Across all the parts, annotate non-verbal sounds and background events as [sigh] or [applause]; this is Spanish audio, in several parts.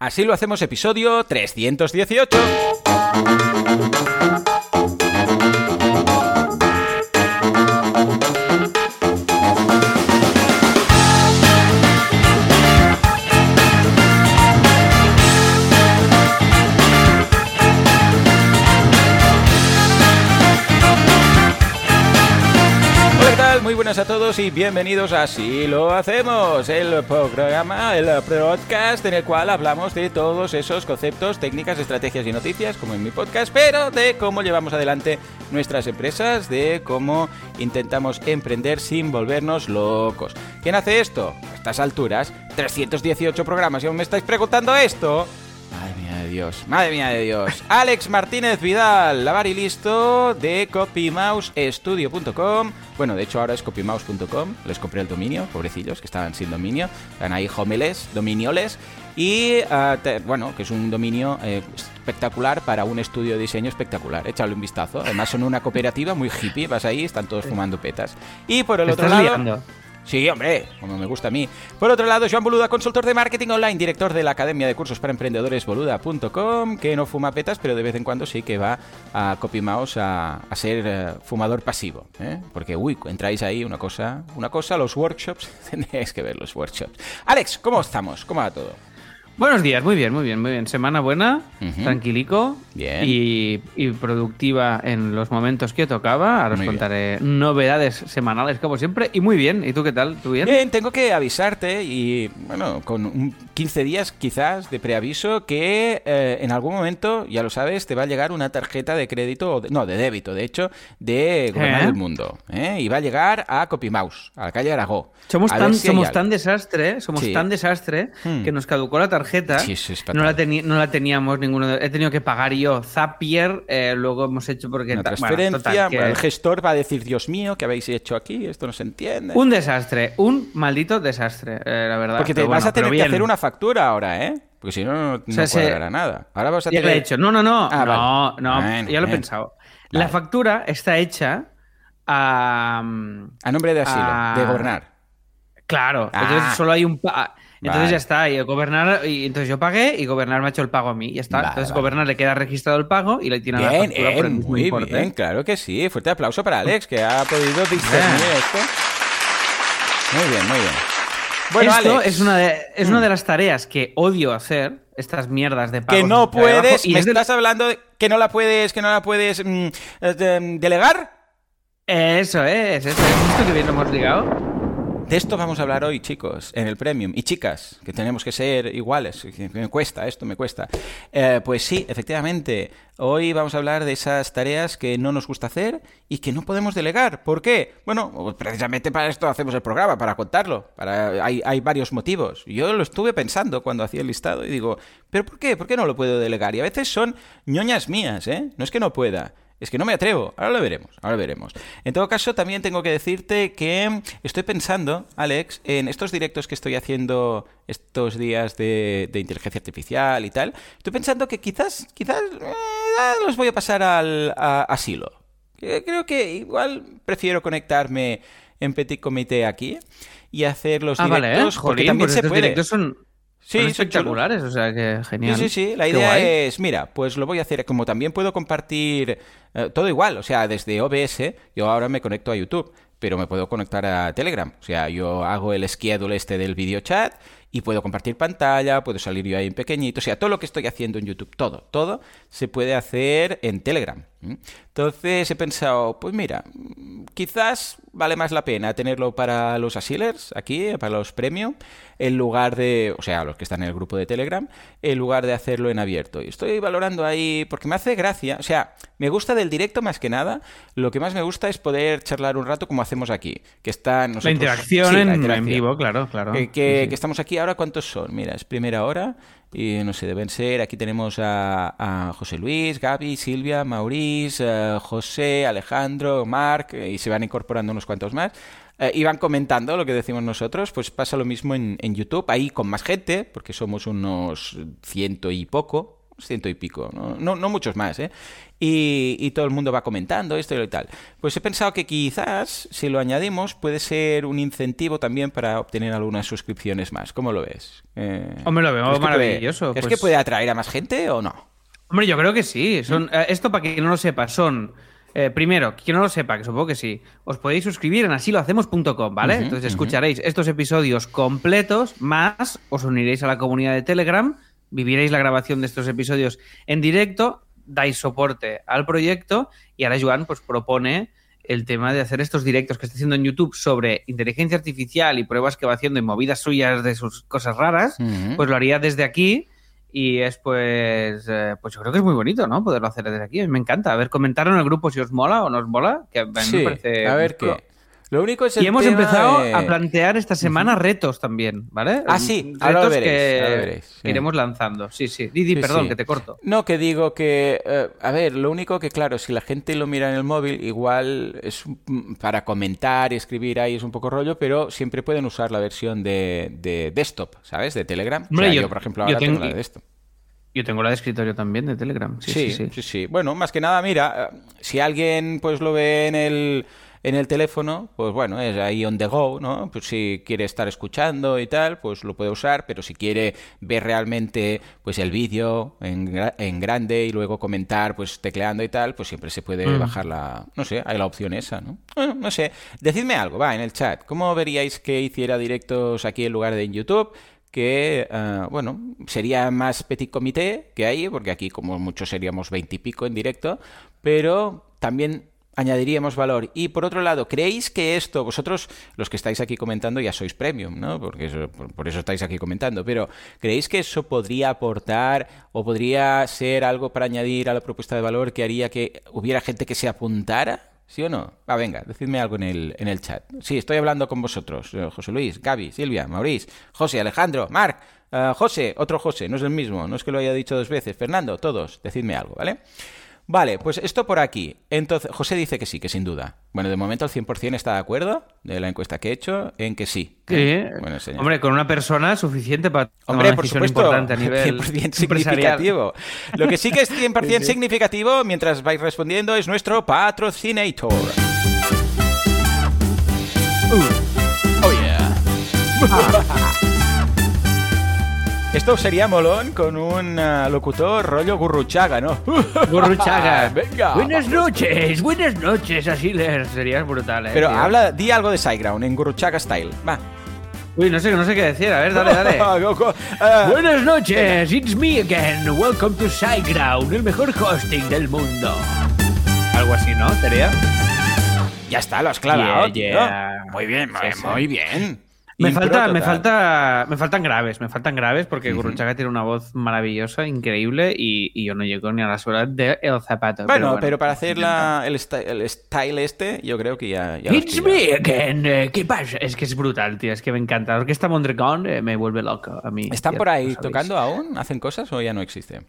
Así lo hacemos episodio 318. Y bienvenidos a Así lo hacemos, el programa, el podcast en el cual hablamos de todos esos conceptos, técnicas, estrategias y noticias, como en mi podcast, pero de cómo llevamos adelante nuestras empresas, de cómo intentamos emprender sin volvernos locos. ¿Quién hace esto? A estas alturas, 318 programas y aún me estáis preguntando esto. Madre mía de Dios, madre mía de Dios. [laughs] Alex Martínez Vidal, lavar y listo de copymousestudio.com. Bueno, de hecho ahora es copymouse.com. Les compré el dominio, pobrecillos, que estaban sin dominio. Están ahí homeles, dominioles. Y ah, te- bueno, que es un dominio eh, espectacular para un estudio de diseño espectacular. Échale un vistazo. Además son una cooperativa muy hippie. Vas ahí, están todos fumando petas. Y por el otro lado... liando. Sí, hombre, como me gusta a mí. Por otro lado, Joan Boluda, consultor de marketing online, director de la Academia de Cursos para Emprendedores Boluda.com, que no fuma petas, pero de vez en cuando sí que va a CopyMouse a, a ser eh, fumador pasivo. ¿eh? Porque, uy, entráis ahí una cosa, una cosa, los workshops, [laughs] tendríais que ver los workshops. Alex, ¿cómo estamos? ¿Cómo va todo? Buenos días, muy bien, muy bien, muy bien. Semana buena, Ujú. tranquilico Bien. Y, y productiva en los momentos que tocaba. Ahora os Muy bien. contaré novedades semanales, como siempre. Y muy bien. ¿Y tú qué tal? ¿Tú bien? Bien, tengo que avisarte y, bueno, con un 15 días quizás de preaviso que eh, en algún momento, ya lo sabes, te va a llegar una tarjeta de crédito, o de- no, de débito, de hecho, de Gobernar ¿Eh? el Mundo. ¿eh? Y va a llegar a CopyMouse, a la calle Aragó. Somos tan, si somos tan desastre, somos Sí. tan desastre Hmm. que nos caducó la tarjeta. Sí, eso es no, la no la teníamos ninguno. de- He tenido que pagar yo Zapier. eh, luego hemos hecho porque. Una bueno, transferencia, total, que- el gestor va a decir, Dios mío, ¿qué habéis hecho aquí? Esto no se entiende. Un desastre, un maldito desastre, eh, la verdad. Porque te Pero vas bueno, a tener que hacer una factura ahora, ¿eh? Porque si no, no, no sea, se- cuadrará nada. Ahora vas a tener... he hecho. No, no, no. Ah, no, vale. no. Ya lo he pensado. La factura está hecha a. A nombre de asilo, Ah. de gobernar. Claro. Ah. Entonces solo hay un. pa- Entonces Vale. ya está. Y gobernar. Y entonces yo pagué y gobernar me ha hecho el pago a mí. Ya está. Vale, entonces vale. gobernar le queda registrado el pago y le tiene la Bien, factura por el bien, mismo muy importe. bien, claro que sí. Fuerte aplauso para Alex, que ha podido discernir Bien. esto. Muy bien, muy bien. Bueno, Esto Alex, es una, de, es una de las tareas que odio hacer. Estas mierdas de pagos que no trabajo, puedes, y me de- estás hablando de que no la puedes, que no la puedes mm, eh, de- delegar. Eso es, eso es. ¿Visto que bien lo hemos ligado? De esto vamos a hablar hoy, chicos, en el Premium. Y chicas, que tenemos que ser iguales. Me cuesta, esto me cuesta. Eh, pues sí, efectivamente, hoy vamos a hablar de esas tareas que no nos gusta hacer y que no podemos delegar. ¿Por qué? Bueno, precisamente para esto hacemos el programa, para contarlo. Para... Hay, hay varios motivos. Yo lo estuve pensando cuando hacía el listado y digo, ¿pero por qué? ¿Por qué no lo puedo delegar? Y a veces son ñoñas mías, ¿eh? No es que no pueda. Es que no me atrevo. Ahora lo veremos, ahora lo veremos. En todo caso, también tengo que decirte que estoy pensando, Alex, en estos directos que estoy haciendo estos días de, de inteligencia artificial y tal. Estoy pensando que quizás, quizás eh, los voy a pasar al a, asilo. Creo que igual prefiero conectarme en petit comité aquí y hacer los Ah, vale, ¿eh? directos porque también pues se puede. son, Sí, son espectaculares, o sea que genial. Sí, sí, sí. La idea es, mira, pues lo voy a hacer. Como también puedo compartir eh, todo igual, o sea, desde OBS, yo ahora me conecto a YouTube, pero me puedo conectar a Telegram. O sea, yo hago el schedule este del video chat y puedo compartir pantalla, puedo salir yo ahí en pequeñito. O sea, todo lo que estoy haciendo en YouTube, todo, todo se puede hacer en Telegram. ¿M? Entonces he pensado, pues mira, mm, quizás vale más la pena tenerlo para los asilers aquí, para los premium, en lugar de, o sea, los que están en el grupo de Telegram, en lugar de hacerlo en abierto. Y estoy valorando ahí, porque me hace gracia, o sea, me gusta del directo más que nada, lo que más me gusta es poder charlar un rato como hacemos aquí, que están La nosotros... interacción, Sí, la en, en interacción. vivo, claro, claro. Que, que- Sí, sí. que estamos aquí ahora, ¿cuántos son? Mira, es primera hora y no sé, deben ser, aquí tenemos a, José Luis, Gaby, Silvia, Maurice, eh, José, Alejandro, Marc, eh, y se van incorporando unos cuantos más. eh, y van comentando lo que decimos nosotros, pues pasa lo mismo en, en YouTube, ahí con más gente, porque somos unos ciento y poco, ciento y pico, no, no, no muchos más, ¿eh? Y, y, todo el mundo va comentando esto y tal. Pues he pensado que quizás, si lo añadimos, puede ser un incentivo también para obtener algunas suscripciones más. ¿Cómo lo ves? Eh, Hombre, lo veo maravilloso. ¿Es que puede atraer a más gente o no? Hombre, yo creo que sí. Son, eh, esto, para quien no lo sepa, son... Eh, primero, quien no lo sepa, que supongo que sí, os podéis suscribir en asilohacemos.com, ¿vale? Entonces escucharéis estos episodios completos, más os uniréis a la comunidad de Telegram, viviréis la grabación de estos episodios en directo, dais soporte al proyecto y ahora Joan pues propone el tema de hacer estos directos que está haciendo en YouTube sobre inteligencia artificial y pruebas que va haciendo y movidas suyas de sus cosas raras, pues lo haría desde aquí y es pues, eh, pues yo creo que es muy bonito, ¿no? Poderlo hacer desde aquí. Me encanta. A ver, comentar en el grupo si os mola o no os mola. Que a mí me parece. A ver qué. Lo único es y hemos empezado a plantear esta semana retos también, ¿vale? Ah, sí, retos que iremos lanzando. Sí, sí. Didi, perdón, que te corto. No, que digo que, eh, a ver, lo único que, claro, si la gente lo mira en el móvil, igual es para comentar y escribir ahí es un poco rollo, pero siempre pueden usar la versión de, desktop, ¿sabes? De Telegram. yo, por ejemplo, ahora tengo, la de desktop. Yo tengo la de escritorio también de Telegram. Sí sí, sí, sí, sí. Bueno, más que nada, mira, eh, si alguien pues lo ve en el en el teléfono, pues bueno, es ahí on the go, ¿no? Pues si quiere estar escuchando y tal, pues lo puede usar, pero si quiere ver realmente pues el vídeo en, en grande y luego comentar pues tecleando y tal, pues siempre se puede mm. bajar la, no sé, hay la opción esa, ¿no? no sé, decidme algo, va, en el chat, ¿cómo veríais que hiciera directos aquí en lugar de en YouTube? que, uh, bueno, sería más petit comité que ahí, porque aquí como muchos seríamos veintipico en directo, pero también añadiríamos valor. Y por otro lado, ¿creéis que esto, vosotros, los que estáis aquí comentando, ya sois premium, ¿no? Porque eso, por, eso estáis aquí comentando, pero ¿creéis que eso podría aportar o podría ser algo para añadir a la propuesta de valor que haría que hubiera gente que se apuntara? ¿Sí o no? Va, venga, decidme algo en el, en el chat. Sí, estoy hablando con vosotros. Eh, José Luis, Gaby, Silvia, Maurice, José, Alejandro, Marc, uh, José, otro José, no es el mismo, no es que lo haya dicho dos veces. Fernando, todos, decidme algo, ¿vale? Vale, pues esto por aquí. Entonces, José dice que sí, que sin duda. Bueno, de momento el 100% está de acuerdo de la encuesta que he hecho en que sí. Sí. Bueno, Hombre, con una persona suficiente para Hombre, por supuesto, importante a nivel [laughs] 100% [laughs] significativo. Lo que sí que es [laughs] 100% significativo mientras vais respondiendo es nuestro patrocinator. Uh. Oh yeah. Esto sería molón con un uh, locutor rollo Gurruchaga, ¿no? [laughs] Gurruchaga. [laughs] Venga. Buenas noches, buenas noches, así sería brutal, ¿eh? Pero habla, di algo de Sideground en Gurruchaga style. Va. Uy, no sé, no sé qué decir. A ver, dale, dale. [laughs] uh, buenas noches, it's me again. Welcome to Sideground, el mejor hosting del mundo. Algo así, ¿no? ¿Sería? Ya está, lo has clavado. Muy bien, muy bien. Me falta, me falta, me faltan graves, me faltan graves porque uh tiene una voz maravillosa, increíble y, yo no llego ni a la suela de el zapato. Bueno, pero, para hacer el, style, este, yo creo que ya. It's me again. Eh, ¿Qué pasa? Es que es brutal, tío. Es que me encanta. La orquesta Mondragón eh, me vuelve loco a mí. ¿Están por ahí tocando aún? ¿Hacen cosas o ya no existe?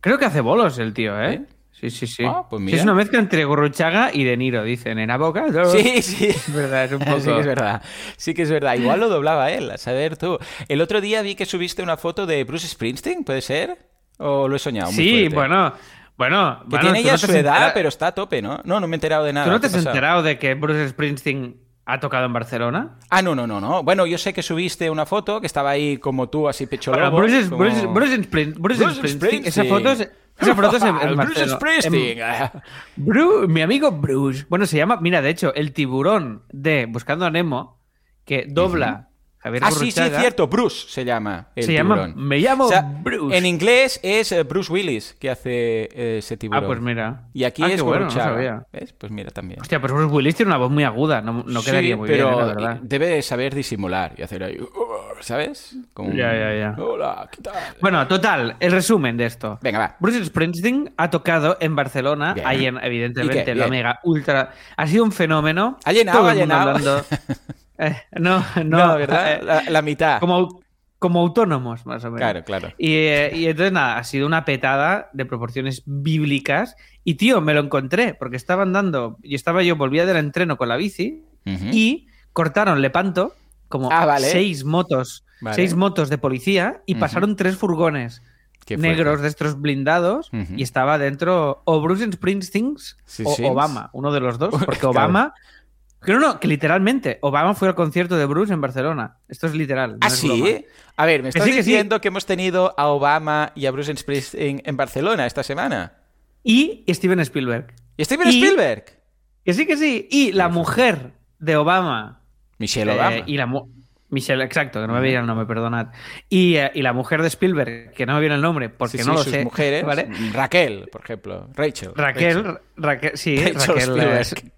Creo que hace bolos el tío, ¿eh? Sí, sí, sí. Ah, pues es una mezcla entre Gurruchaga y De Niro, dicen. En boca. Sí, [laughs] sí. Es verdad, es un poco. Sí que es verdad. Sí que es verdad. Igual lo doblaba él, a saber tú. El otro día vi que subiste una foto de Bruce Springsteen, ¿puede ser? ¿O lo he soñado? sí, bueno. Bueno, que tiene ya su edad, pero está a tope, ¿no? No, no me he enterado de nada. ¿Tú no te has enterado de que Bruce Springsteen ¿Ha tocado en Barcelona? Ah, no, no, no, no. Bueno, yo sé que subiste una foto que estaba ahí como tú, así pecho. Bruce, Bruce, Bruce, Springsteen. Esa foto es, esa foto es en, Bruce Springsteen. [laughs] Bruce, mi amigo Bruce. Bueno, se llama, mira, de hecho, el tiburón de Buscando a Nemo, que dobla ah, sí, sí, cierto. Bruce se llama. El se llama. Me llamo Bruce. En inglés es eh, Bruce Willis que hace eh, ese tiburón. Ah, pues mira. Y aquí ah, es bueno, no sabía. ¿Ves? Pues mira también. Hostia, pero Bruce Willis tiene una voz muy aguda. No, no quedaría muy pero bien, la verdad. Debe saber disimular y hacer ahí. ¿Sabes? Como ya, ya, ya. Hola, ¿qué tal? Bueno, total, el resumen de esto. Venga, va. Bruce Springsteen ha tocado en Barcelona. Ahí, en, evidentemente, la mega ultra. Ha sido un fenómeno. Ha llenado, ha llenado. [laughs] Eh, no, [laughs] no, ¿verdad? Eh, la, mitad. Como, como autónomos, más o menos. Claro, claro. Eh, y, entonces, nada, ha sido una petada de proporciones bíblicas. Y, tío, me lo encontré, porque estaba andando, y estaba yo, volvía del entreno con la bici, y cortaron Lepanto, como ah, seis motos, seis motos de policía, y pasaron tres furgones negros de estos blindados y estaba dentro o Bruce Springsteen o Obama, uno de los dos, [laughs] porque Obama... Que no, no, que literalmente, Obama fue al concierto de Bruce en Barcelona. Esto es literal. ¿Ah, sí? A ver, ¿me estás diciendo que, hemos tenido a Obama y a Bruce Springsteen en Barcelona esta semana? Y Steven Spielberg. ¿Y Steven Spielberg? Que sí, que sí. Y la mujer de Obama. Michelle Obama. Eh, y la Michelle, exacto, que no me viene el nombre, perdonad. Eh, y, la mujer de Spielberg, que no me viene el nombre, porque no lo sus sé. mujeres, ¿vale? Raquel, por ejemplo. Rachel. Raquel, Raquel, sí, Raquel.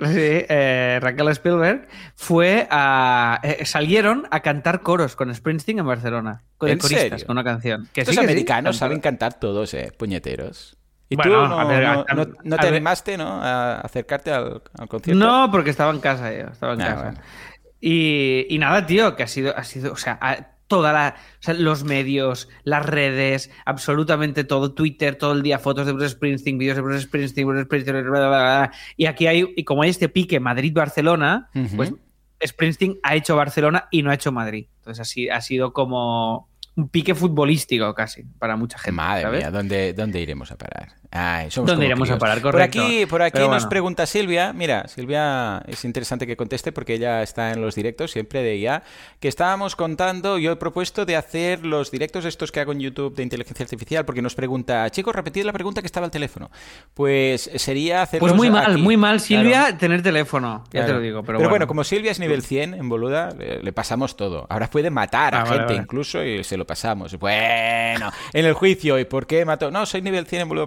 Eh, sí, Raquel Spielberg fue a. salieron a cantar coros con Springsteen en Barcelona. Con ¿En coristas, con una canción. Que Los americanos saben cantar todos, eh, puñeteros. ¿Y tú no, te animaste ¿no? a acercarte al, concierto? No, porque estaba en casa yo, estaba en ah, casa. Y, nada, tío, que ha sido, ha sido, o sea, toda la, los medios, las redes, absolutamente todo, Twitter, todo el día fotos de Bruce Springsteen, vídeos de Bruce Springsteen, Bruce Springsteen, y aquí hay, y como hay este pique Madrid-Barcelona, pues Springsteen ha hecho Barcelona y no ha hecho Madrid. Entonces así ha sido como un pique futbolístico casi para mucha gente. Madre mía, ¿dónde, ¿dónde iremos a parar? ¿Dónde iremos a parar? Por aquí, por aquí nos pregunta Silvia. Mira, Silvia es interesante que conteste porque ella está en los directos siempre de ella. Que estábamos contando, yo he propuesto de hacer los directos estos que hago en YouTube de inteligencia artificial porque nos pregunta, chicos, repetid la pregunta que estaba al teléfono. Pues sería hacer. Pues muy mal, muy mal, Silvia, tener teléfono. Ya te lo digo. Pero, bueno. como Silvia es nivel 100 en boluda, le, pasamos todo. Ahora puede matar a ah, gente incluso y se lo pasamos. Bueno, en el juicio, ¿y por qué mató? No, soy nivel 100 en boluda.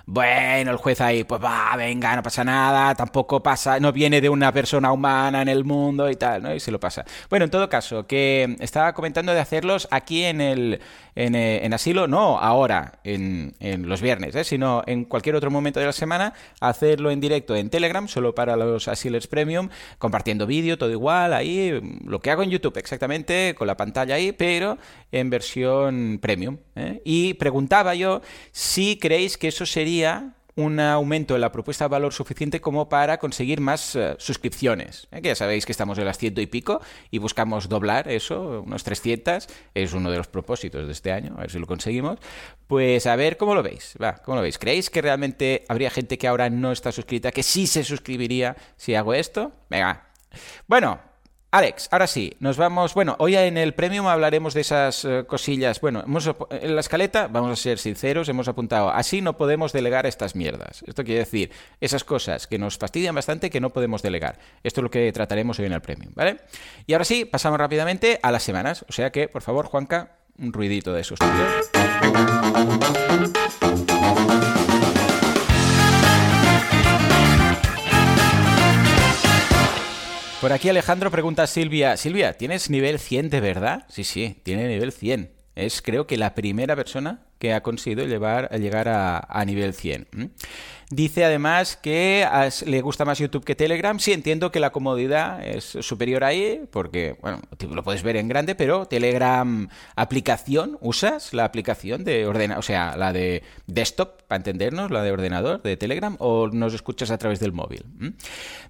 Bueno, el juez ahí, pues va, venga, no pasa nada, tampoco pasa, no viene de una persona humana en el mundo y tal, ¿no? Y se lo pasa. Bueno, en todo caso, que estaba comentando de hacerlos aquí en el eh, en, asilo, no ahora, en, los viernes, ¿eh? sino en cualquier otro momento de la semana, hacerlo en directo en Telegram, solo para los asilers premium, compartiendo vídeo, todo igual, ahí, lo que hago en YouTube exactamente, con la pantalla ahí, pero en versión premium. ¿eh? Y preguntaba yo si creéis que eso sería un aumento en la propuesta de valor suficiente como para conseguir más eh, suscripciones. ¿eh? Que ya sabéis que estamos en las ciento y pico y buscamos doblar eso, unos 300. Es uno de los propósitos de este año, a ver si lo conseguimos. Pues a ver cómo lo veis. Va, ¿cómo lo veis? ¿Creéis que realmente habría gente que ahora no está suscrita, que sí se suscribiría si hago esto? Venga. Bueno, Alex, ahora sí, nos vamos. Bueno, hoy en el Premium hablaremos de esas eh, cosillas. Bueno, hemos, en la escaleta, vamos a ser sinceros, hemos apuntado, así no podemos delegar estas mierdas. Esto quiere decir, esas cosas que nos fastidian bastante que no podemos delegar. Esto es lo que trataremos hoy en el Premium, ¿vale? Y ahora sí, pasamos rápidamente a las semanas. O sea que, por favor, Juanca, un ruidito de esos. Por aquí Alejandro pregunta a Silvia, Silvia, ¿tienes nivel 100 de verdad? Sí, sí, tiene nivel 100. Es creo que la primera persona que ha conseguido llegar a, a nivel 100. Dice además que le gusta más YouTube que Telegram. Sí, entiendo que la comodidad es superior ahí, porque, bueno, lo puedes ver en grande, pero Telegram aplicación, ¿usas la aplicación de ordenador, o sea, la de desktop, para entendernos, la de ordenador de Telegram, o nos escuchas a través del móvil?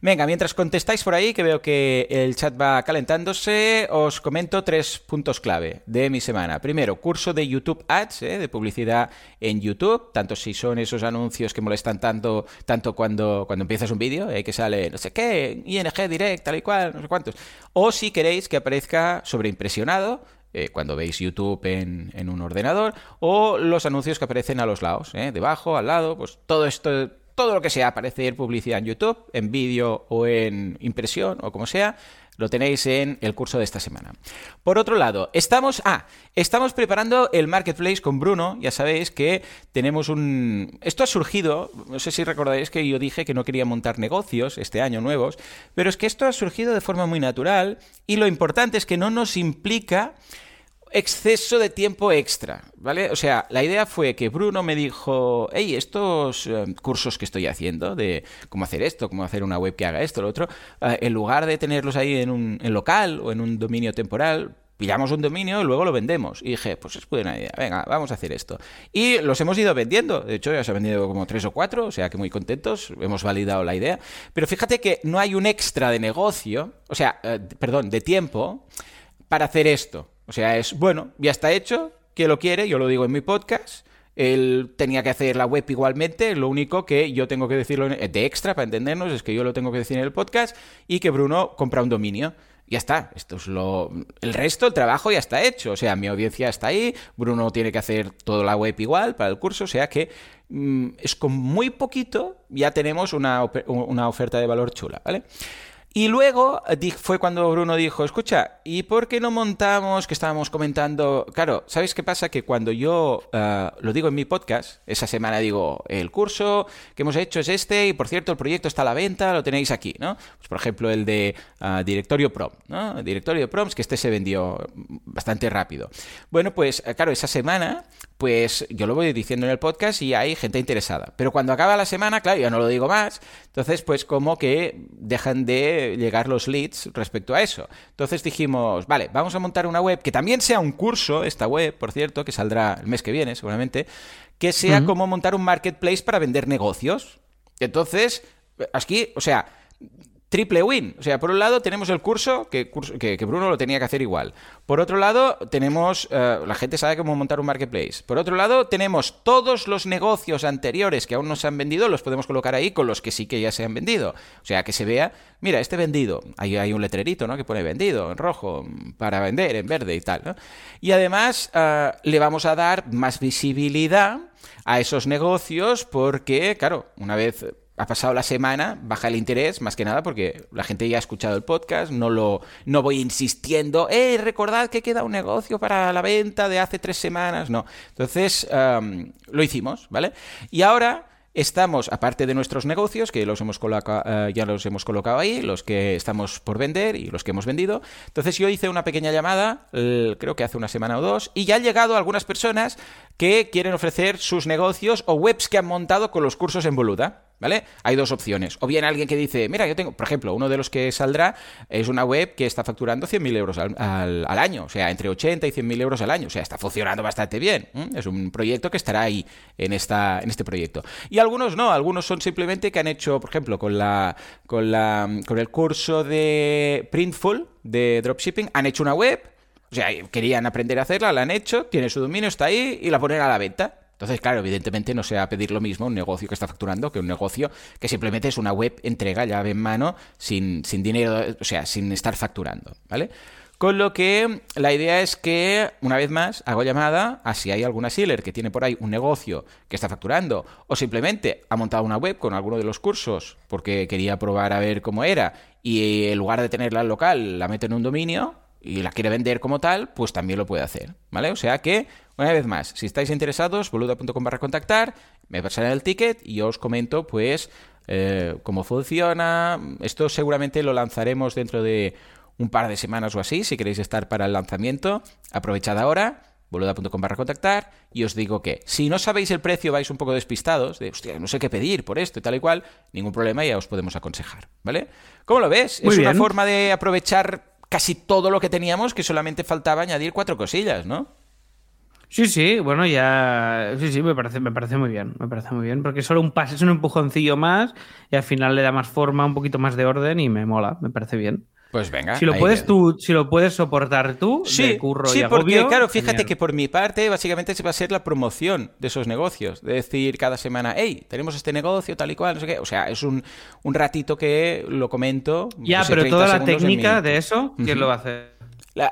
Venga, mientras contestáis por ahí, que veo que el chat va calentándose, os comento tres puntos clave de mi semana. Primero, curso de YouTube Ads, ¿eh? de publicidad en YouTube, tanto si son esos anuncios que molestan tanto tanto, cuando, cuando empiezas un vídeo, eh, que sale no sé qué, ING Direct, tal y cual, no sé cuántos. O si queréis que aparezca sobreimpresionado, eh, cuando veis YouTube en, en, un ordenador, o los anuncios que aparecen a los lados, eh, debajo, al lado, pues todo esto, todo lo que sea aparecer publicidad en YouTube, en vídeo o en impresión o como sea, lo tenéis en el curso de esta semana. Por otro lado, estamos, ah, estamos preparando el marketplace con Bruno. Ya sabéis que tenemos un... Esto ha surgido, no sé si recordáis que yo dije que no quería montar negocios este año nuevos, pero es que esto ha surgido de forma muy natural y lo importante es que no nos implica exceso de tiempo extra, ¿vale? O sea, la idea fue que Bruno me dijo, hey, estos eh, cursos que estoy haciendo de cómo hacer esto, cómo hacer una web que haga esto, lo otro, eh, en lugar de tenerlos ahí en un local o en un dominio temporal, pillamos un dominio y luego lo vendemos. Y dije, pues es buena idea, venga, vamos a hacer esto. Y los hemos ido vendiendo, de hecho ya se ha vendido como tres o cuatro, o sea que muy contentos, hemos validado la idea. Pero fíjate que no hay un extra de negocio, o sea, eh, perdón, de tiempo para hacer esto. O sea, es, bueno, ya está hecho, que lo quiere, yo lo digo en mi podcast. Él tenía que hacer la web igualmente, lo único que yo tengo que decirlo de extra para entendernos es que yo lo tengo que decir en el podcast y que Bruno compra un dominio. Ya está, esto es lo el resto el trabajo ya está hecho, o sea, mi audiencia está ahí, Bruno tiene que hacer toda la web igual para el curso, o sea que mm, es con muy poquito ya tenemos una, una oferta de valor chula, ¿vale? Y luego eh, fue cuando Bruno dijo, escucha, ¿y por qué no montamos, que estábamos comentando? Claro, ¿sabéis qué pasa? Que cuando yo uh, lo digo en mi podcast, esa semana digo, el curso que hemos hecho es este, y por cierto, el proyecto está a la venta, lo tenéis aquí, ¿no? Pues por ejemplo, el de uh, Directorio Prom, ¿no? El directorio Proms, que este se vendió bastante rápido. Bueno, pues claro, esa semana, pues yo lo voy diciendo en el podcast y hay gente interesada. Pero cuando acaba la semana, claro, ya no lo digo más, entonces pues como que dejan de llegar los leads respecto a eso. Entonces dijimos, vale, vamos a montar una web que también sea un curso, esta web, por cierto, que saldrá el mes que viene seguramente, que sea como montar un marketplace para vender negocios. Entonces, aquí, o sea, triple win. O sea, por un lado tenemos el curso, que, Bruno lo tenía que hacer igual. Por otro lado, tenemos, eh, la gente sabe cómo montar un marketplace. Por otro lado, tenemos todos los negocios anteriores que aún no se han vendido, los podemos colocar ahí con los que sí que ya se han vendido. O sea, que se vea, mira, este vendido, ahí hay un letrerito, ¿no? Que pone vendido en rojo, para vender en verde y tal, ¿no? Y además eh, le vamos a dar más visibilidad a esos negocios porque, claro, una vez ha pasado la semana, baja el interés, más que nada porque la gente ya ha escuchado el podcast, no lo no voy insistiendo, eh, recordad que queda un negocio para la venta de hace tres semanas, no. Entonces, lo hicimos, ¿vale? Y ahora Estamos, aparte de nuestros negocios, que los hemos eh, ya los hemos colocado ahí, los que estamos por vender y los que hemos vendido. Entonces yo hice una pequeña llamada, creo que hace una semana o dos, y ya han llegado algunas personas que quieren ofrecer sus negocios o webs que han montado con los cursos en Boluda. ¿Vale? Hay dos opciones. O bien alguien que dice, mira, yo tengo, por ejemplo, uno de los que saldrá es una web que está facturando 100.000 euros al, al, año, o sea, entre 80 y 100.000 euros al año, o sea, está funcionando bastante bien. Es un proyecto que estará ahí en, esta, en este proyecto. Y algunos no, algunos son simplemente que han hecho, por ejemplo, con, la, con, la, con el curso de Printful de dropshipping, han hecho una web, o sea, querían aprender a hacerla, la han hecho, tiene su dominio, está ahí y la ponen a la venta. Entonces, claro, evidentemente no se va a pedir lo mismo un negocio que está facturando que un negocio que simplemente es una web entrega llave en mano sin, sin dinero, o sea, sin estar facturando, ¿vale? Con lo que la idea es que, una vez más, hago llamada a si hay alguna seller que tiene por ahí un negocio que está facturando o simplemente ha montado una web con alguno de los cursos porque quería probar a ver cómo era y en lugar de tenerla en local la mete en un dominio y la quiere vender como tal, pues también lo puede hacer, ¿vale? O sea que, una vez más, si estáis interesados, boluda.com barra contactar, me pasan el ticket y yo os comento, pues, eh, cómo funciona. Esto seguramente lo lanzaremos dentro de un par de semanas o así, si queréis estar para el lanzamiento, aprovechad ahora boluda.com barra contactar y os digo que si no sabéis el precio, vais un poco despistados, de hostia, no sé qué pedir por esto y tal y cual, ningún problema, ya os podemos aconsejar, ¿vale? ¿Cómo lo ves? es una forma de aprovechar casi todo lo que teníamos, que solamente faltaba añadir cuatro cosillas, ¿no? Sí, sí, bueno, ya. Sí, sí, me parece, me parece muy bien. Me parece muy bien. Porque solo un paso, es un empujoncillo más y al final le da más forma, un poquito más de orden y me mola, me parece bien. Pues venga. Si lo puedes tú, si lo puedes soportar tú, sí, curro sí, y porque claro, fíjate que por mi parte básicamente se va a ser la promoción de esos negocios, de decir cada semana, hey, tenemos este negocio tal y cual, no sé qué, o sea, es un, un ratito que lo comento. Ya, pero toda la técnica de eso, ¿quién lo va a hacer?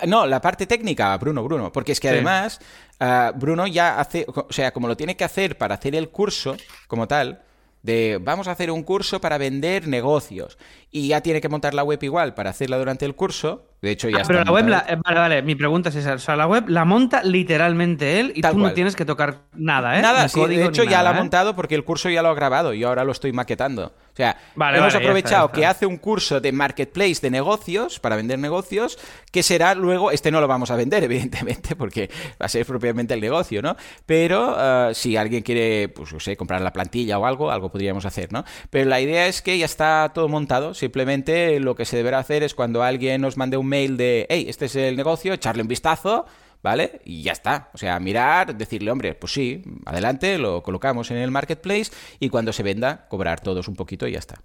no, la parte técnica, Bruno, Bruno, porque es que además ah, Bruno ya hace, o sea, como lo tiene que hacer para hacer el curso como tal, de vamos a hacer un curso para vender negocios y ya tiene que montar la web igual para hacerla durante el curso, de hecho, ya ah, Pero la web, eh, vale, vale, mi pregunta es esa. O sea, la web la monta literalmente él y tú no tienes que tocar nada, ¿eh? Nada, sí, de hecho ya la ha ¿eh? montado porque el curso ya lo ha grabado y ahora lo estoy maquetando. O sea, hemos aprovechado que hace un curso de marketplace de negocios, para vender negocios, que será luego, este no lo vamos a vender, [laughs] evidentemente, porque va a ser propiamente el negocio, ¿no? Pero eh, si alguien quiere, pues no sé, comprar la plantilla o algo, algo podríamos hacer, ¿no? Pero la idea es que ya está todo montado, simplemente lo que se deberá hacer es cuando alguien nos mande un mail de, hey, este es el negocio, echarle un vistazo, ¿vale? Y ya está. O sea, mirar, decirle, hombre, pues sí, adelante, lo colocamos en el marketplace y cuando se venda, cobrar todos un poquito y ya está.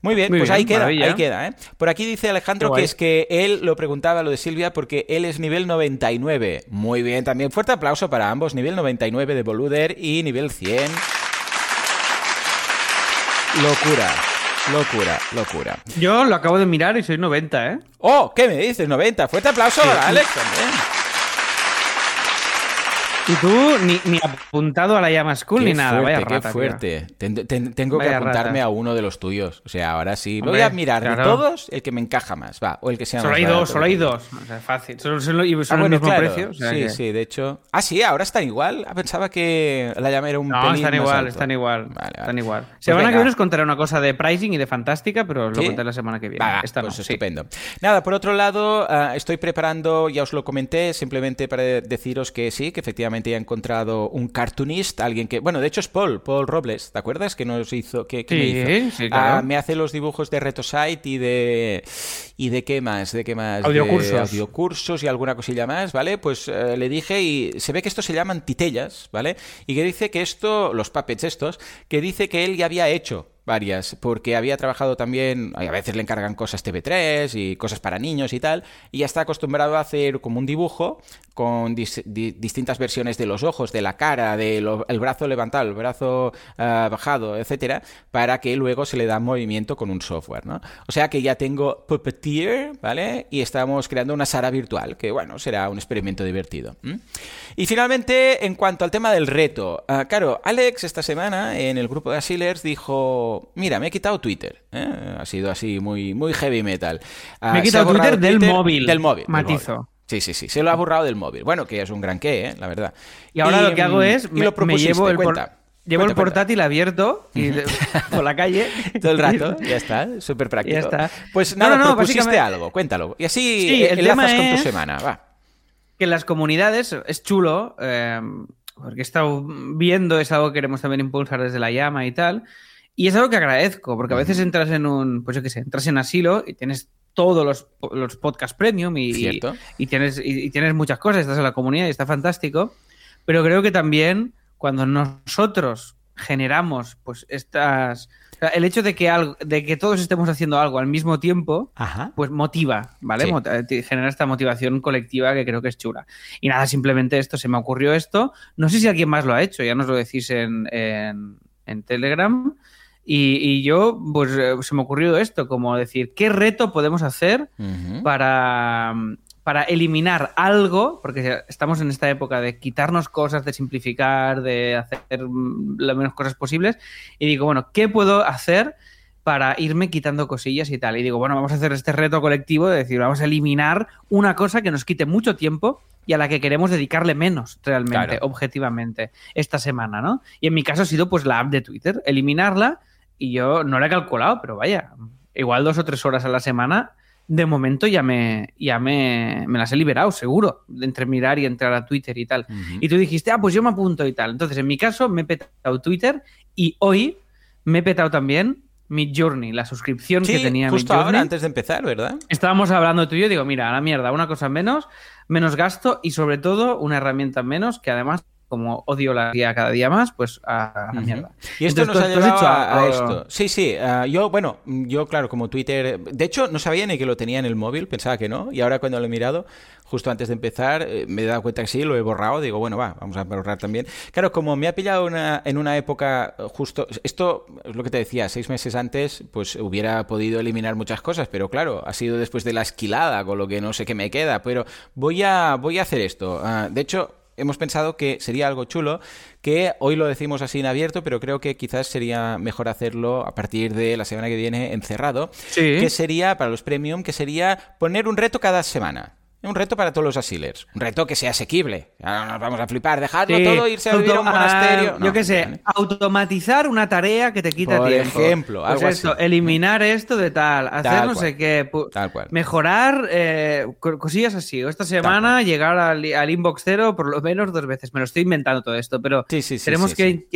Muy bien, pues ahí queda, ahí queda. ¿eh? Por aquí dice Alejandro que es que él lo preguntaba lo de Silvia porque él es nivel 99. Muy bien, también fuerte aplauso para ambos, nivel 99 de Boluder y nivel 100. Locura. Locura, locura. Yo lo acabo de mirar y soy 90, ¿eh? ¡Oh! ¿Qué me dices? 90. Fuerte aplauso para Alex también. Y tú ni, apuntado a la llama school ni nada. Vaya qué fuerte. tengo que apuntarme a uno de los tuyos. O sea, ahora sí. Voy a mirar de todos el que me encaja más. Va, o el que sea solo más hay dos, solo hay dos. O sea, fácil. Solo, solo, y son ah, el mismo precio. sí, sí, de hecho. Ah, sí, ahora están igual. Ah, pensaba que la llama era un No, están igual, están igual. Vale, Están igual. Pues semana que viene os contaré una cosa de pricing y de fantástica, pero lo contaré la semana que viene. Va, Esta pues estupendo. Nada, por otro lado, ah, estoy preparando, ya os lo comenté, simplemente para deciros que sí, que efectivamente he encontrado un cartoonist, alguien que, bueno, de hecho es Paul, Paul Robles, ¿te acuerdas? Que nos hizo, que, me hizo. Ah, me hace los dibujos de RetoSite y de y de qué más, de qué más, audiocursos, audiocursos y alguna cosilla más, ¿vale? Pues eh, le dije y se ve que esto se llaman titellas, ¿vale? Y que dice que esto, los puppets estos, que dice que él ya había hecho varias, porque había trabajado también, a veces le encargan cosas TV3 y cosas para niños y tal, y ya está acostumbrado a hacer como un dibujo con distintas versiones de los ojos, de la cara, del el brazo levantado, el brazo ah, bajado, etcétera, para que luego se le da movimiento con un software, ¿no? O sea que ya tengo Puppeteer, ¿vale? Y estamos creando una Sara virtual, que bueno, será un experimento divertido. Y finalmente, en cuanto al tema del reto, ah, claro, Alex esta semana en el grupo de Asilers dijo, mira, me he quitado Twitter, ¿eh? ha sido así muy, muy heavy metal. me he ah, quitado Twitter, del móvil. Del móvil. Matizo. Sí, sí, sí, se lo ha borrado del móvil. Bueno, que es un gran qué, ¿eh? la verdad. Y ahora lo que hago es, me, llevo el, Llevo el portátil abierto y [laughs] por la calle. [laughs] Todo el rato, [laughs] ya está, súper práctico. Ya está. Pues nada, no, no, propusiste algo, cuéntalo. Y así sí, el tema con tu semana, va. Que en las comunidades es chulo, eh, porque he estado viendo, es algo que queremos también impulsar desde la llama y tal. Y es algo que agradezco, porque a veces entras en un, pues yo qué sé, entras en asilo y tienes todos los, los podcasts premium y, y, tienes, y, tienes muchas cosas, estás en la comunidad y está fantástico, pero creo que también cuando nosotros generamos pues estas... el hecho de que, algo, de que todos estemos haciendo algo al mismo tiempo, pues motiva, ¿vale? Genera esta motivación colectiva que creo que es chula. Y nada, simplemente esto, se me ocurrió esto. No sé si alguien más lo ha hecho, ya nos lo decís en, en Telegram. Y, yo, pues eh, se me ocurrió esto, como decir, ¿qué reto podemos hacer para, para eliminar algo? Porque estamos en esta época de quitarnos cosas, de simplificar, de hacer lo menos cosas posibles. Y digo, bueno, ¿qué puedo hacer? para irme quitando cosillas y tal. Y digo, bueno, vamos a hacer este reto colectivo de decir, vamos a eliminar una cosa que nos quite mucho tiempo y a la que queremos dedicarle menos realmente, objetivamente, esta semana, ¿no? Y en mi caso ha sido pues la app de Twitter, eliminarla y yo no la he calculado, pero vaya, igual dos o tres horas a la semana, de momento ya me, ya me, me las he liberado, seguro, entre mirar y entrar a Twitter y tal. Y tú dijiste, ah, pues yo me apunto y tal. Entonces, en mi caso, me he petado Twitter y hoy me he petado también mi Journey, la suscripción que tenía justo ahora, antes de empezar, ¿verdad? Estábamos hablando tú y yo, digo, mira, a la mierda, una cosa menos, menos gasto y sobre todo una herramienta menos que además como odio la guía cada día más, pues a, la mierda. Y esto nos ha llevado a, esto. Sí, sí. Ah, yo, bueno, yo, claro, como Twitter. De hecho, no sabía ni que lo tenía en el móvil, pensaba que no. Y ahora cuando lo he mirado, justo antes de empezar, eh, me he dado cuenta que sí, lo he borrado. Digo, bueno, va, vamos a borrar también. Claro, como me ha pillado una, en una época justo. Esto es lo que te decía, seis meses antes, pues hubiera podido eliminar muchas cosas, pero claro, ha sido después de la esquilada, con lo que no sé qué me queda. Pero voy a, voy a hacer esto. Ah, de hecho, hemos pensado que sería algo chulo, que hoy lo decimos así en abierto, pero creo que quizás sería mejor hacerlo a partir de la semana que viene encerrado, que sería para los premium, que sería poner un reto cada semana. Un reto para todos los asilers. Un reto que sea asequible. no nos vamos a flipar. Dejarlo todo, irse a vivir a un monasterio. yo qué sé, automatizar una tarea que te quita Por tiempo. ejemplo, pues esto, eliminar esto de tal, hacer no sé qué. Tal cual. Mejorar eh, cosillas así. Esta semana llegar al, inbox cero por lo menos dos veces. Me lo estoy inventando todo esto, pero tenemos que,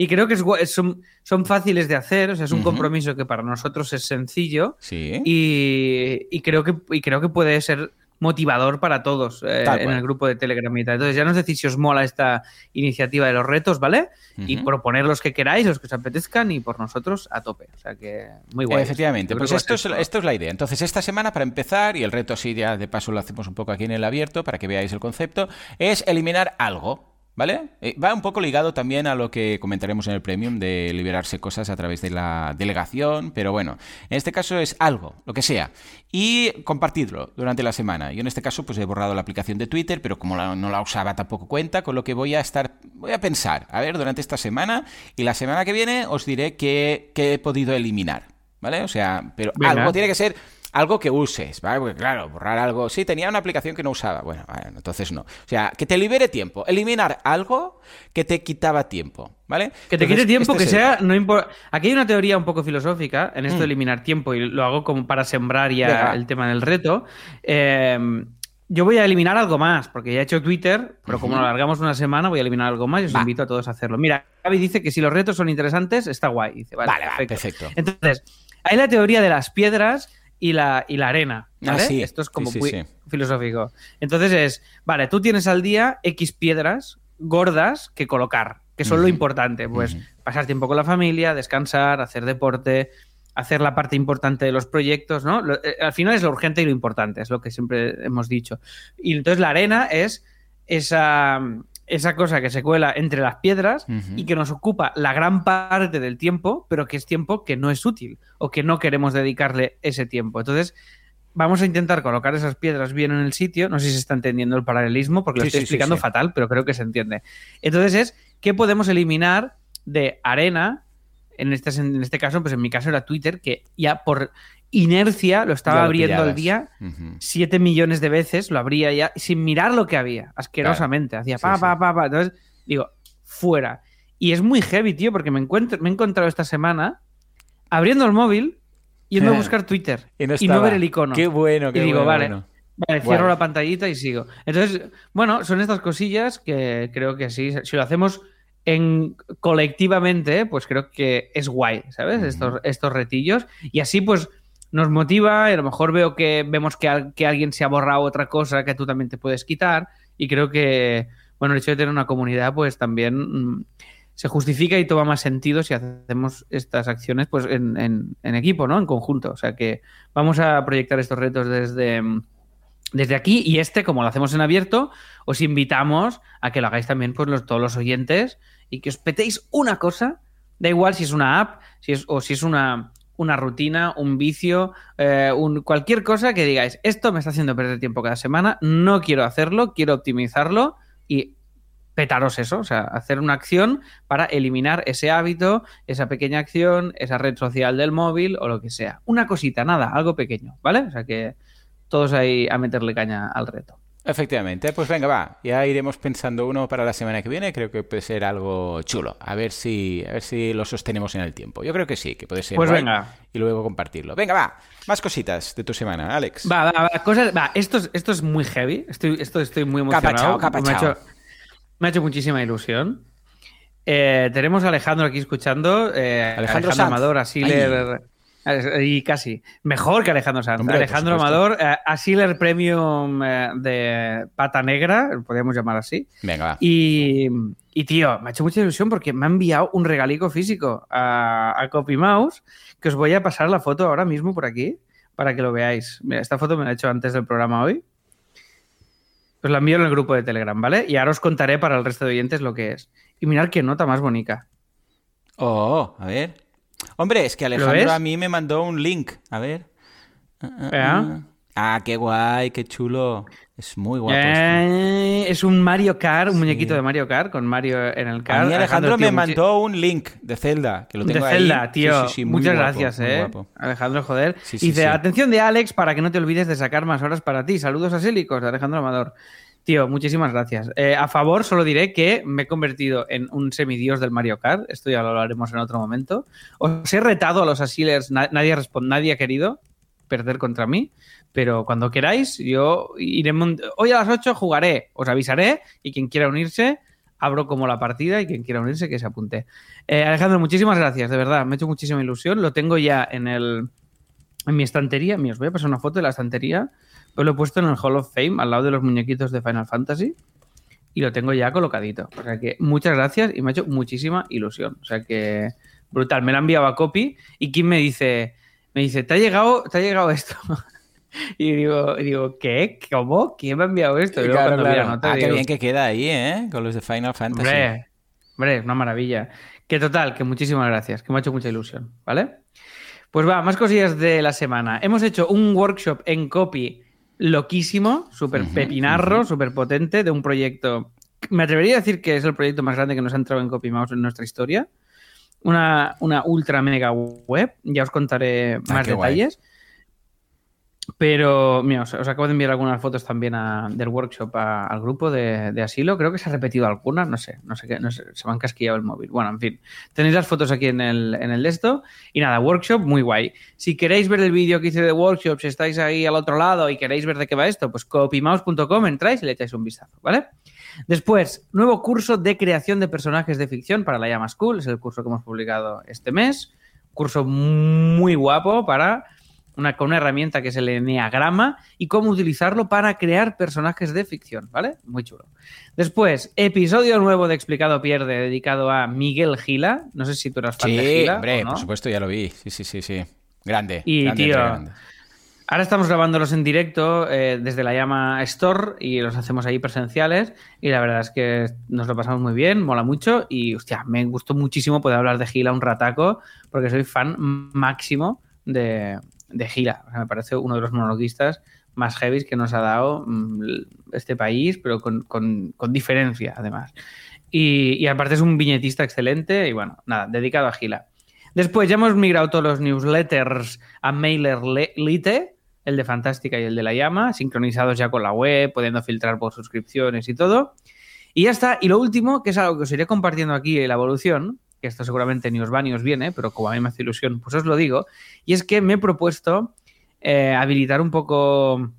y creo que es, son, son, fáciles de hacer, o sea, es un compromiso que para nosotros es sencillo. Sí. Y, y, creo que, y creo que puede ser motivador para todos eh, en el grupo de Telegram y tal. Entonces ya nos decís si os mola esta iniciativa de los retos, ¿vale? Y proponer los que queráis, los que os apetezcan y por nosotros a tope. O sea que muy guay. Efectivamente, pues esto es, esto es la idea. Entonces esta semana para empezar, y el reto sí ya de paso lo hacemos un poco aquí en el abierto para que veáis el concepto, es eliminar algo. ¿Vale? Eh, va un poco ligado también a lo que comentaremos en el Premium de liberarse cosas a través de la delegación, pero bueno, en este caso es algo, lo que sea, y compartidlo durante la semana. Yo en este caso pues he borrado la aplicación de Twitter, pero como no la usaba tampoco cuenta, con lo que voy a estar, voy a pensar, a ver, durante esta semana y la semana que viene os diré qué, he podido eliminar, ¿vale? O sea, pero algo tiene que ser algo que uses, ¿vale? Porque claro, borrar algo. Sí, tenía una aplicación que no usaba. Bueno, entonces no. O sea, que te libere tiempo. Eliminar algo que te quitaba tiempo, ¿vale? Que te quite tiempo, este que sea. No Aquí hay una teoría un poco filosófica en esto de mm. eliminar tiempo y lo hago como para sembrar ya el tema del reto. Em, yo voy a eliminar algo más, porque ya he hecho Twitter, pero como lo alargamos una semana, voy a eliminar algo más y os invito a todos a hacerlo. Mira, Gaby dice que si los retos son interesantes, está guay. Dice, vale, vale, perfecto. Entonces, hay la teoría de las piedras y la, y la arena. Ah, ¿vale? Esto es como muy filosófico. Entonces es, vale, tú tienes al día X piedras gordas que colocar, que son lo importante. Pues pasar tiempo con la familia, descansar, hacer deporte, hacer la parte importante de los proyectos, ¿no? Eh, al final es lo urgente y lo importante, es lo que siempre hemos dicho. Y entonces la arena es esa, esa cosa que se cuela entre las piedras y que nos ocupa la gran parte del tiempo, pero que es tiempo que no es útil o que no queremos dedicarle ese tiempo. Entonces, vamos a intentar colocar esas piedras bien en el sitio. No sé si se está entendiendo el paralelismo, porque lo estoy explicando fatal, pero creo que se entiende. Entonces es, ¿qué podemos eliminar de arena? En este, en este caso, pues en mi caso era Twitter, que ya por inercia lo estaba abriendo al día 7 millones de veces, lo abría ya sin mirar lo que había, asquerosamente. Hacía pa, pa, pa, pa. Entonces, digo, fuera. Y es muy heavy, tío, porque me, encuentro, me he encontrado esta semana abriendo el móvil y yendo a [laughs] buscar Twitter y no, ver el icono. Qué bueno, qué Y digo, vale. Vale, cierro la pantallita y sigo. Entonces, bueno, son estas cosillas que creo que sí, si lo hacemos en colectivamente, pues creo que es guay, ¿sabes? estos, estos retillos. Y así, pues, nos motiva y a lo mejor veo que vemos que, que, alguien se ha borrado otra cosa que tú también te puedes quitar y creo que, bueno, el hecho de tener una comunidad pues también mm, se justifica y toma más sentido si hacemos estas acciones pues en, en, equipo, ¿no? En conjunto. O sea que vamos a proyectar estos retos desde, mm, desde aquí y este, como lo hacemos en abierto, os invitamos a que lo hagáis también pues los, todos los oyentes y que os petéis una cosa, da igual si es una app si es, o si es una una rutina, un vicio, eh, un, cualquier cosa que digáis, esto me está haciendo perder tiempo cada semana, no quiero hacerlo, quiero optimizarlo y petaros eso, o sea, hacer una acción para eliminar ese hábito, esa pequeña acción, esa red social del móvil o lo que sea. Una cosita, nada, algo pequeño, ¿vale? O sea que todos ahí a meterle caña al reto. Efectivamente, pues venga, va, ya iremos pensando uno para la semana que viene, creo que puede ser algo chulo, a ver si a ver si lo sostenemos en el tiempo. Yo creo que sí, que puede ser pues venga. y luego compartirlo. Venga, va, más cositas de tu semana, Alex. Va, va, va, cosas, va, esto es, esto es muy heavy, estoy, esto estoy muy emocionado. Me, ha hecho, me ha hecho muchísima ilusión. Eh, tenemos a Alejandro aquí escuchando, eh, Alejandro, Amador, así leer y casi. Mejor que Alejandro Sanz. Alejandro Amador, eh, Asiler Premium eh, de pata negra, podríamos llamar así. Venga, va. Y, y, tío, me ha hecho mucha ilusión porque me ha enviado un regalico físico a, a Copy Mouse que os voy a pasar la foto ahora mismo por aquí para que lo veáis. Mira, esta foto me la he hecho antes del programa hoy. Os la envío en el grupo de Telegram, ¿vale? Y ahora os contaré para el resto de oyentes lo que es. Y mirad qué nota más bonita. Oh, a ver. Hombre, es que Alejandro a mí me mandó un link. A ver. Ah, ah, qué guay, qué chulo. Es muy guapo. Eh, es un Mario Kart, un muñequito de Mario Kart con Mario en el kart. A mí Alejandro, me mandó un link de Zelda, que lo tengo de Zelda, tío. Muchas gracias, eh. Alejandro, joder. dice, atención de Alex para que no te olvides de sacar más horas para ti. Saludos a Sílicos de Alejandro Amador. Tío, muchísimas gracias. Eh, a favor, solo diré que me he convertido en un semidios del Mario Kart. Esto ya lo hablaremos en otro momento. Os he retado a los Asilers, nadie, nadie ha querido perder contra mí. Pero cuando queráis, yo iré. Hoy a las 8 jugaré, os avisaré. Y quien quiera unirse, abro como la partida. Y quien quiera unirse, que se apunte. Eh, Alejandro, muchísimas gracias, de verdad. Me ha hecho muchísima ilusión. Lo tengo ya en el. En mi estantería. Mira, os voy a pasar una foto de la estantería pues lo he puesto en el Hall of Fame, al lado de los muñequitos de Final Fantasy. Y lo tengo ya colocadito. O sea que muchas gracias y me ha hecho muchísima ilusión. O sea que brutal. Me lo ha enviado a copy y Kim me dice, me dice, ¿te ha llegado, te ha llegado esto? [laughs] y digo, digo, ¿qué? ¿Cómo? ¿Quién me ha enviado esto? Y luego Claro, la claro. nota, Ah, qué bien que queda ahí, ¿eh? Con los de Final Fantasy. Hombre, hombre, una maravilla. Que total, que muchísimas gracias, que me ha hecho mucha ilusión, ¿vale? Pues va, más cosillas de la semana. Hemos hecho un workshop en copy loquísimo, súper pepinarro, súper potente, de un proyecto. Me atrevería a decir que es el proyecto más grande que nos ha entrado en Copy Mouse en nuestra historia. Una, una ultra mega web. Ya os contaré Ah, más guay. Pero, mira, os, os acabo de enviar algunas fotos también a- del workshop al grupo de, asilo. Creo que se ha repetido algunas, no sé, no sé qué, no sé, se me han casquillado el móvil. Bueno, en fin, tenéis las fotos aquí en el, en el esto. Y nada, workshop muy guay. Si queréis ver el vídeo que hice de workshop, si estáis ahí al otro lado y queréis ver de qué va esto, pues copymouse.com, entráis y le echáis un vistazo, ¿vale? Después, nuevo curso de creación de personajes de ficción para la Llama School. Es el curso que hemos publicado este mes. Curso muy guapo para una, con una herramienta que es el Enneagrama y cómo utilizarlo para crear personajes de ficción, ¿vale? Muy chulo. Después, episodio nuevo de Explicado Pierde dedicado a Miguel Gila. No sé si tú eras fan de Sí, Gila. hombre, o no. por supuesto, ya lo vi. Sí, sí, sí, sí. Grande. Y, grande, tío, grande. Ahora estamos grabándolos en directo eh, desde la llama Store y los hacemos ahí presenciales. Y la verdad es que nos lo pasamos muy bien, mola mucho. Y hostia, me gustó muchísimo poder hablar de Gila un rataco, porque soy fan máximo de, de Gila. O sea, me parece uno de los monologuistas más heavy que nos ha dado mm, este país, pero con, con- con diferencia, además. Y, y aparte es un viñetista excelente y bueno, nada, dedicado a Gila. Después ya hemos migrado todos los newsletters a MailerLite, el de Fantástica y el de La Llama, sincronizados ya con la web, pudiendo filtrar por suscripciones y todo. Y ya está. Y lo último, que es algo que os iré compartiendo aquí la evolución, que esto seguramente ni os va ni os viene, pero como a mí me hace ilusión, pues os lo digo, y es que me he propuesto eh, habilitar un poco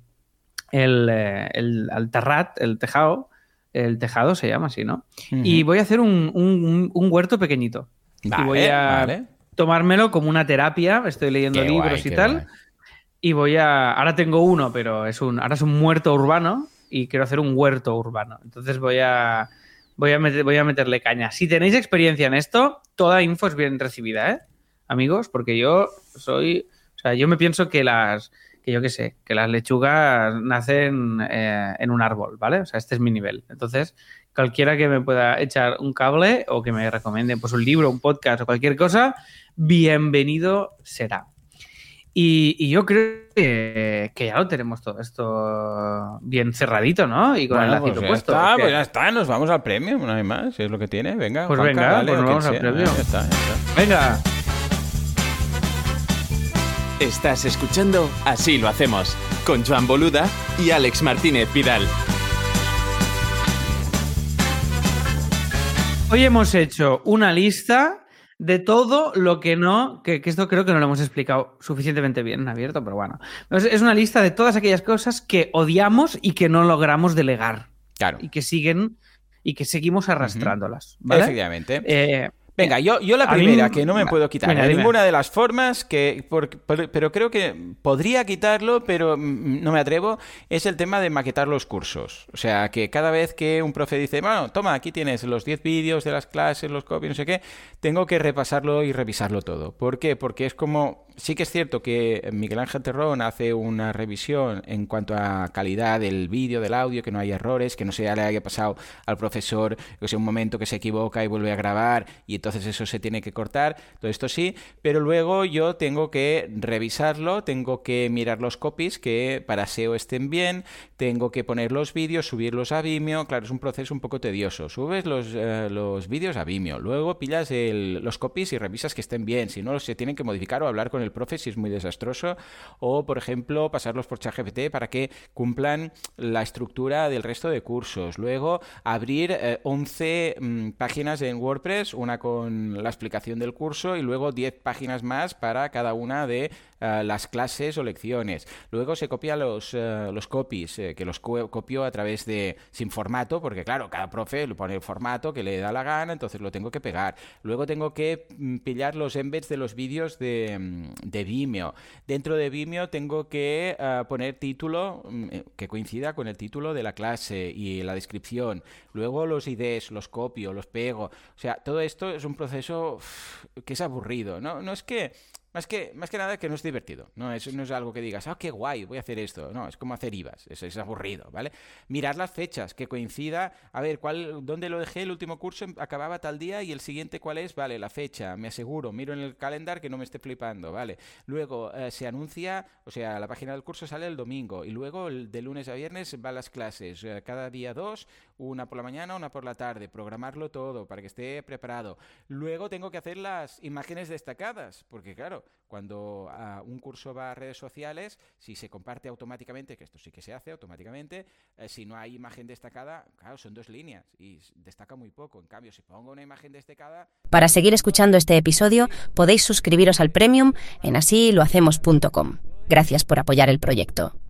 el, eh, el, el terrat, el tejado, el tejado se llama así, ¿no? Y voy a hacer un, un- un huerto pequeñito. Vale, y voy a vale. tomármelo como una terapia, estoy leyendo Qué libros guay, y tal. guay. Y voy a. Ahora tengo uno, pero es un. Ahora es un muerto urbano y quiero hacer un huerto urbano. Entonces voy a. Voy a, meter- voy a meterle caña. Si tenéis experiencia en esto, toda info es bien recibida, ¿eh? Amigos, porque yo soy. O sea, yo me pienso que las. Que yo qué sé, que las lechugas nacen eh, en un árbol, ¿vale? O sea, este es mi nivel. Entonces, cualquiera que me pueda echar un cable o que me recomiende pues, un libro, un podcast o cualquier cosa, bienvenido será. Y, y yo creo que, que ya lo tenemos todo esto bien cerradito, ¿no? Y con Bueno, el lacito pues ya puesto. está, ¿o qué? pues ya está, nos vamos al premio, no hay más, si es lo que tiene, venga. Pues Juanca, venga, dale, pues nos vamos al premio. Ya está, ya está. Venga, Estás escuchando Así lo hacemos con Joan Boluda y Alex Martínez Vidal. hoy hemos hecho una lista de todo lo que no, que, que esto creo que no lo hemos explicado suficientemente bien en abierto, pero bueno. Es, es una lista de todas aquellas cosas que odiamos y que no logramos delegar Claro, y que siguen y que seguimos arrastrándolas. ¿vale? efectivamente. Eh, Venga, yo, yo la mí- primera, que no me puedo quitar Venga, de dime. ninguna de las formas, que por- por- pero creo que podría quitarlo, pero no me atrevo, es el tema de maquetar los cursos. O sea, que cada vez que un profe dice, bueno, toma, aquí tienes los 10 vídeos de las clases, los copies, no sé qué, tengo que repasarlo y revisarlo todo. ¿Por qué? Porque es como, sí que es cierto que Miguel Ángel Terrón hace una revisión en cuanto a calidad del vídeo, del audio, que no haya errores, que no se le haya pasado al profesor, que sea un momento que se equivoca y vuelve a grabar y entonces eso se tiene que cortar, todo esto sí, pero luego yo tengo que revisarlo, tengo que mirar los copies que para SEO estén bien, tengo que poner los vídeos, subirlos a Vimeo, claro, es un proceso un poco tedioso, subes los, eh, los vídeos a Vimeo, luego pillas el- los copies y revisas que estén bien, si no se tienen que modificar o hablar con el profe si es muy desastroso, o por ejemplo pasarlos por ChatGPT para que cumplan la estructura del resto de cursos, luego abrir eh, 11 mm, páginas en WordPress, una con con la explicación del curso y luego 10 páginas más para cada una de eh, las clases o lecciones. Luego se copia los, eh, los copies, eh, que los copio a través de sin formato, porque claro, cada profe le pone el formato que le da la gana, entonces lo tengo que pegar. Luego tengo que mm, pillar los embeds de los vídeos de, mm, de Vimeo. Dentro de Vimeo tengo que poner título mm, que coincida con el título de la clase y la descripción. Luego los IDs, los copio, los pego. O sea, todo esto es un proceso que es aburrido. No, no es que más que, más que nada que no es divertido. No es, no es algo que digas, ah, qué guay, voy a hacer esto. No, es como hacer IVAs. Es, es aburrido, ¿vale? Mirar las fechas, que coincida. A ver, ¿cuál, ¿dónde lo dejé? El último curso acababa tal día y el siguiente, ¿cuál es? Vale, la fecha, me aseguro. Miro en el calendar que no me esté flipando, ¿vale? Luego eh, se anuncia, o sea, la página del curso sale el domingo y luego el, de lunes a viernes van las clases. Eh, cada día dos, una por la mañana, una por la tarde. Programarlo todo para que esté preparado. Luego tengo que hacer las imágenes destacadas, porque claro, cuando ah, un curso va a redes sociales, si se comparte automáticamente, que esto sí que se hace automáticamente, eh, si no hay imagen destacada, claro, son dos líneas y destaca muy poco. En cambio, si pongo una imagen destacada... Para seguir escuchando este episodio, podéis suscribiros al Premium en asilohacemos.com. Gracias por apoyar el proyecto.